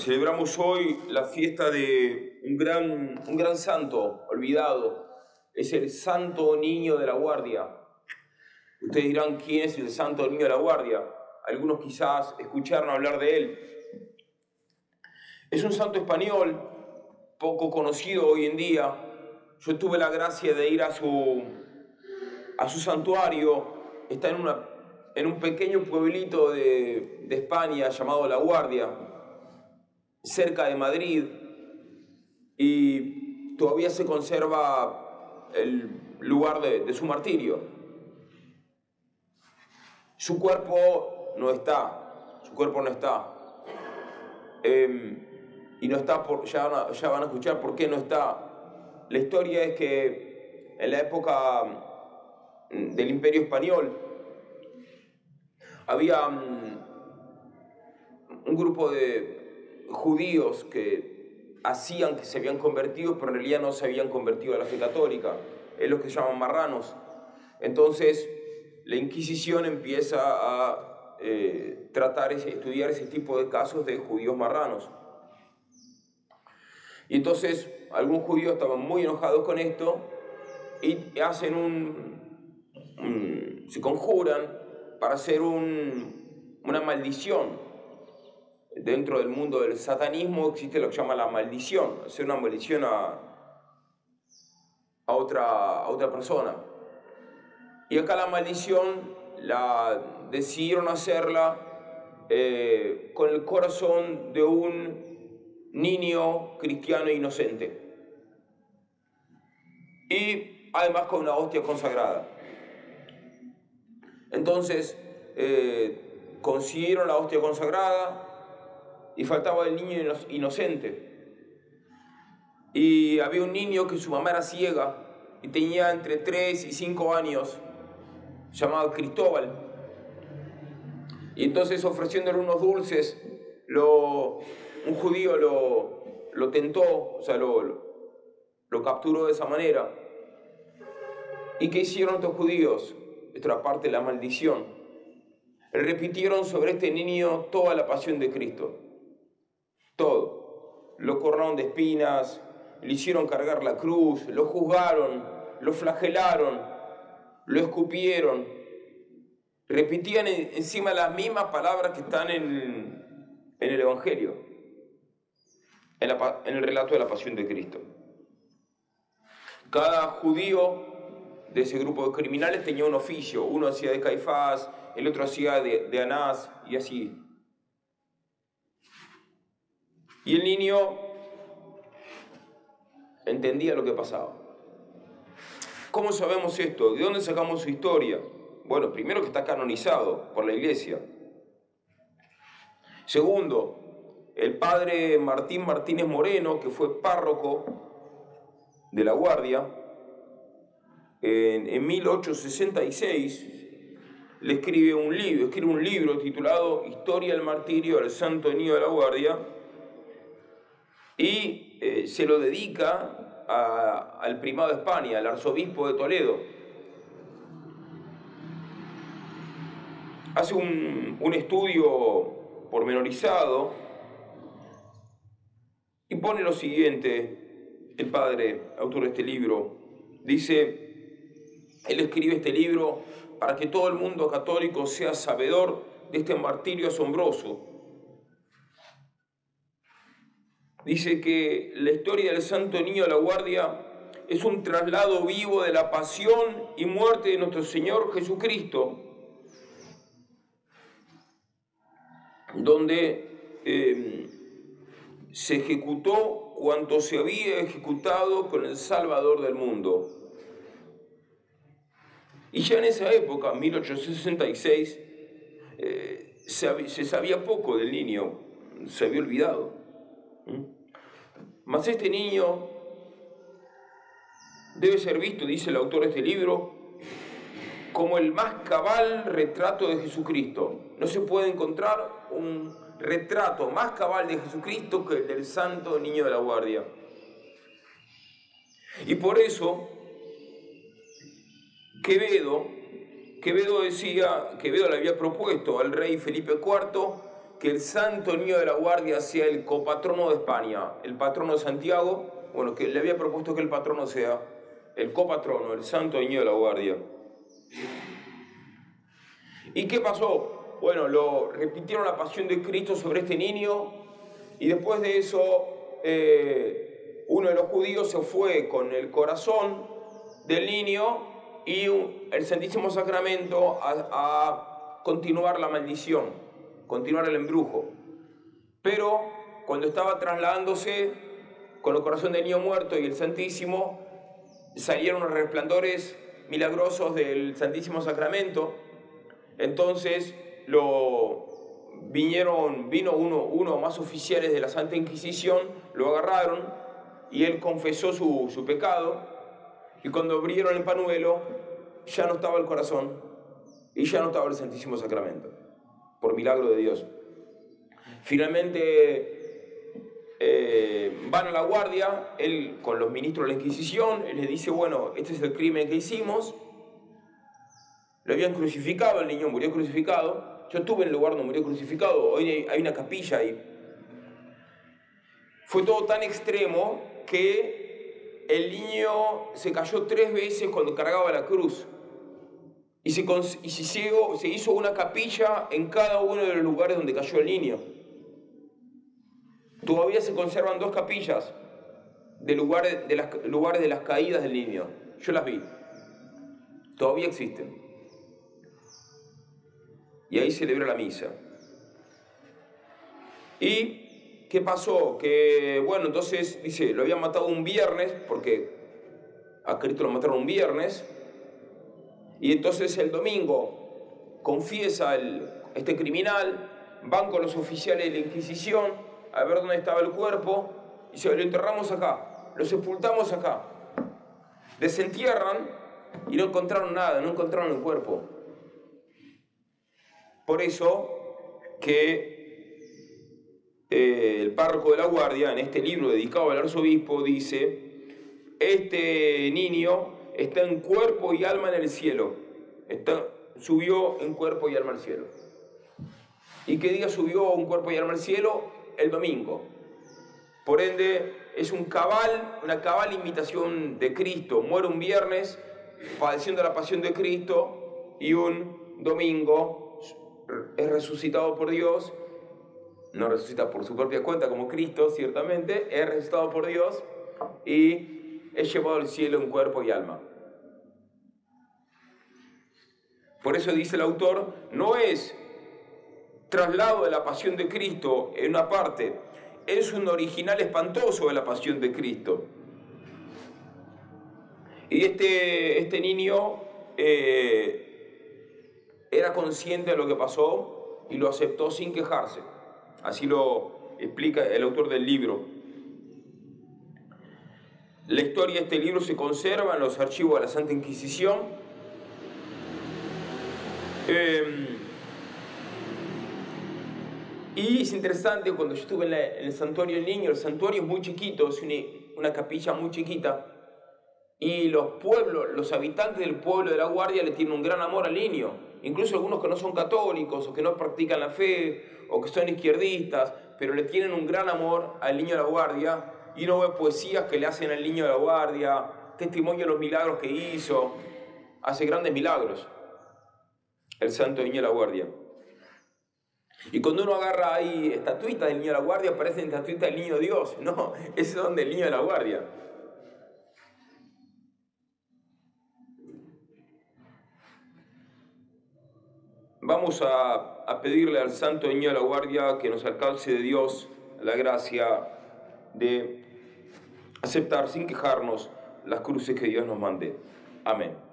Celebramos hoy la fiesta de un gran, un gran santo olvidado. Es el Santo Niño de la Guardia. Ustedes dirán quién es el Santo Niño de la Guardia. Algunos quizás escucharon hablar de él. Es un santo español, poco conocido hoy en día. Yo tuve la gracia de ir a su, a su santuario. Está en, una, en un pequeño pueblito de, de España llamado La Guardia cerca de Madrid y todavía se conserva el lugar de, su martirio. Su cuerpo no está, su cuerpo no está. Em, y no está, por, ya, ya van a escuchar por qué no está. La historia es que en la época mm, del imperio español había mm, un grupo de, judíos que hacían que se habían convertido, pero en realidad no se habían convertido a la fe católica. Es lo que llaman marranos. Entonces, la Inquisición empieza a eh, tratar, estudiar ese tipo de casos de judíos marranos. Y entonces, algunos judíos estaban muy enojados con esto y hacen un, se conjuran para hacer una maldición dentro del mundo del satanismo existe lo que se llama la maldición, hacer una maldición a, a, otra, a otra persona. Y acá la maldición la decidieron hacerla eh, con el corazón de un niño cristiano inocente. Y además con una hostia consagrada. Entonces, eh, consiguieron la hostia consagrada, y faltaba el niño inocente. Y había un niño que su mamá era ciega y tenía entre 3 y 5 años, llamado Cristóbal. Y entonces ofreciéndole unos dulces, un judío lo, lo tentó, o sea, lo, lo, capturó de esa manera. ¿Y qué hicieron estos judíos? Era parte la maldición. Repitieron sobre este niño toda la pasión de Cristo Lo coronaron de espinas, le hicieron cargar la cruz, lo juzgaron, lo flagelaron, lo escupieron. Repetían encima las mismas palabras que están en, el Evangelio, en, en el relato de la pasión de Cristo. Cada judío de ese grupo de criminales tenía un oficio. Uno hacía de Caifás, el otro hacía de Anás y así. Y el niño entendía lo que pasaba. ¿Cómo sabemos esto? ¿De dónde sacamos su historia? Bueno, primero que está canonizado por la iglesia. Segundo, el padre Martín Martínez Moreno, que fue párroco de la Guardia, en, en 1866 le escribe un libro, escribe un libro titulado Historia del martirio del Santo Niño de la Guardia, y eh, se lo dedica al primado de España, al arzobispo de Toledo. Hace un, un estudio pormenorizado y pone lo siguiente, el padre, autor de este libro, dice, él escribe este libro para que todo el mundo católico sea sabedor de este martirio asombroso Dice que la historia del Santo Niño de la Guardia es un traslado vivo de la pasión y muerte de nuestro Señor Jesucristo, donde em, se ejecutó cuanto se había ejecutado con el Salvador del mundo. Y ya en esa época, 1866, eh, se, se sabía poco del niño, se había olvidado. Mas este niño debe ser visto, dice el autor de este libro, como el más cabal retrato de Jesucristo. No se puede encontrar un retrato más cabal de Jesucristo que el del santo niño de la guardia. Y por eso, Quevedo, Quevedo decía, Quevedo le había propuesto al rey Felipe IV que el Santo Niño de la Guardia sea el copatrono de España, el patrono de Santiago, bueno, que le había propuesto que el patrono sea el copatrono, el Santo Niño de la Guardia. ¿Y qué pasó? Bueno, lo repitieron la pasión de Cristo sobre este niño y después de eso eh, uno de los judíos se fue con el corazón del niño y el Santísimo Sacramento a, continuar la maldición, continuar el embrujo. Pero cuando estaba trasladándose con el corazón del niño muerto y el Santísimo, salieron los resplandores milagrosos del Santísimo Sacramento. Entonces lo vinieron, vino uno, uno más oficiales de la Santa Inquisición, lo agarraron y él confesó su, su pecado. Y cuando abrieron el panuelo, ya no estaba el corazón y ya no estaba el Santísimo Sacramento, por milagro de Dios. Finalmente eh, van a la guardia, él con los ministros de la Inquisición, él les dice, bueno, este es el crimen que hicimos, lo habían crucificado, el niño murió crucificado, yo estuve en el lugar donde murió crucificado, hoy hay una capilla ahí. Fue todo tan extremo que el niño se cayó tres veces cuando cargaba la cruz. Y, se, se hizo una capilla en cada uno de los lugares donde cayó el niño. Todavía se conservan dos capillas de lugares de las, lugares de las caídas del niño. Yo las vi. Todavía existen. Y ahí celebra la misa. ¿Y qué pasó? Que, bueno, entonces dice, lo habían matado un viernes, porque a Cristo lo mataron un viernes, y entonces el domingo confiesa este criminal, van con los oficiales de la Inquisición a ver dónde estaba el cuerpo y se lo enterramos acá, lo sepultamos acá. Desentierran y no encontraron nada, no encontraron el cuerpo. Por eso que eh, el párroco de la guardia, en este libro dedicado al arzobispo, dice, este niño está en cuerpo y alma en el cielo. Está, subió en cuerpo y alma al cielo. ¿Y qué día subió un cuerpo y alma al cielo? El domingo. Por ende, es un cabal, una cabal imitación de Cristo. Muere un viernes padeciendo la pasión de Cristo y un domingo es resucitado por Dios. No resucita por su propia cuenta como Cristo, ciertamente, es resucitado por Dios y es llevado al cielo en cuerpo y alma. Por eso dice el autor, no es traslado de la pasión de Cristo en una parte, es un original espantoso de la pasión de Cristo. Y este, este niño eh, era consciente de lo que pasó y lo aceptó sin quejarse. Así lo explica el autor del libro. La historia de este libro se conserva en los archivos de la Santa Inquisición Em, y es interesante, cuando yo estuve en, el santuario del niño, el santuario es muy chiquito, es una, capilla muy chiquita, y los pueblos, los habitantes del pueblo de la Guardia le tienen un gran amor al niño, incluso algunos que no son católicos o que no practican la fe o que son izquierdistas, pero le tienen un gran amor al niño de la Guardia, y uno ve poesías que le hacen al niño de la Guardia, testimonio de los milagros que hizo, hace grandes milagros el santo niño de la guardia. Y cuando uno agarra ahí estatuitas del niño de la guardia, parecen estatuitas del niño Dios. No, ese son del niño de la guardia. Vamos a, a pedirle al santo niño de la guardia que nos alcance de Dios la gracia de aceptar sin quejarnos las cruces que Dios nos mande. Amén.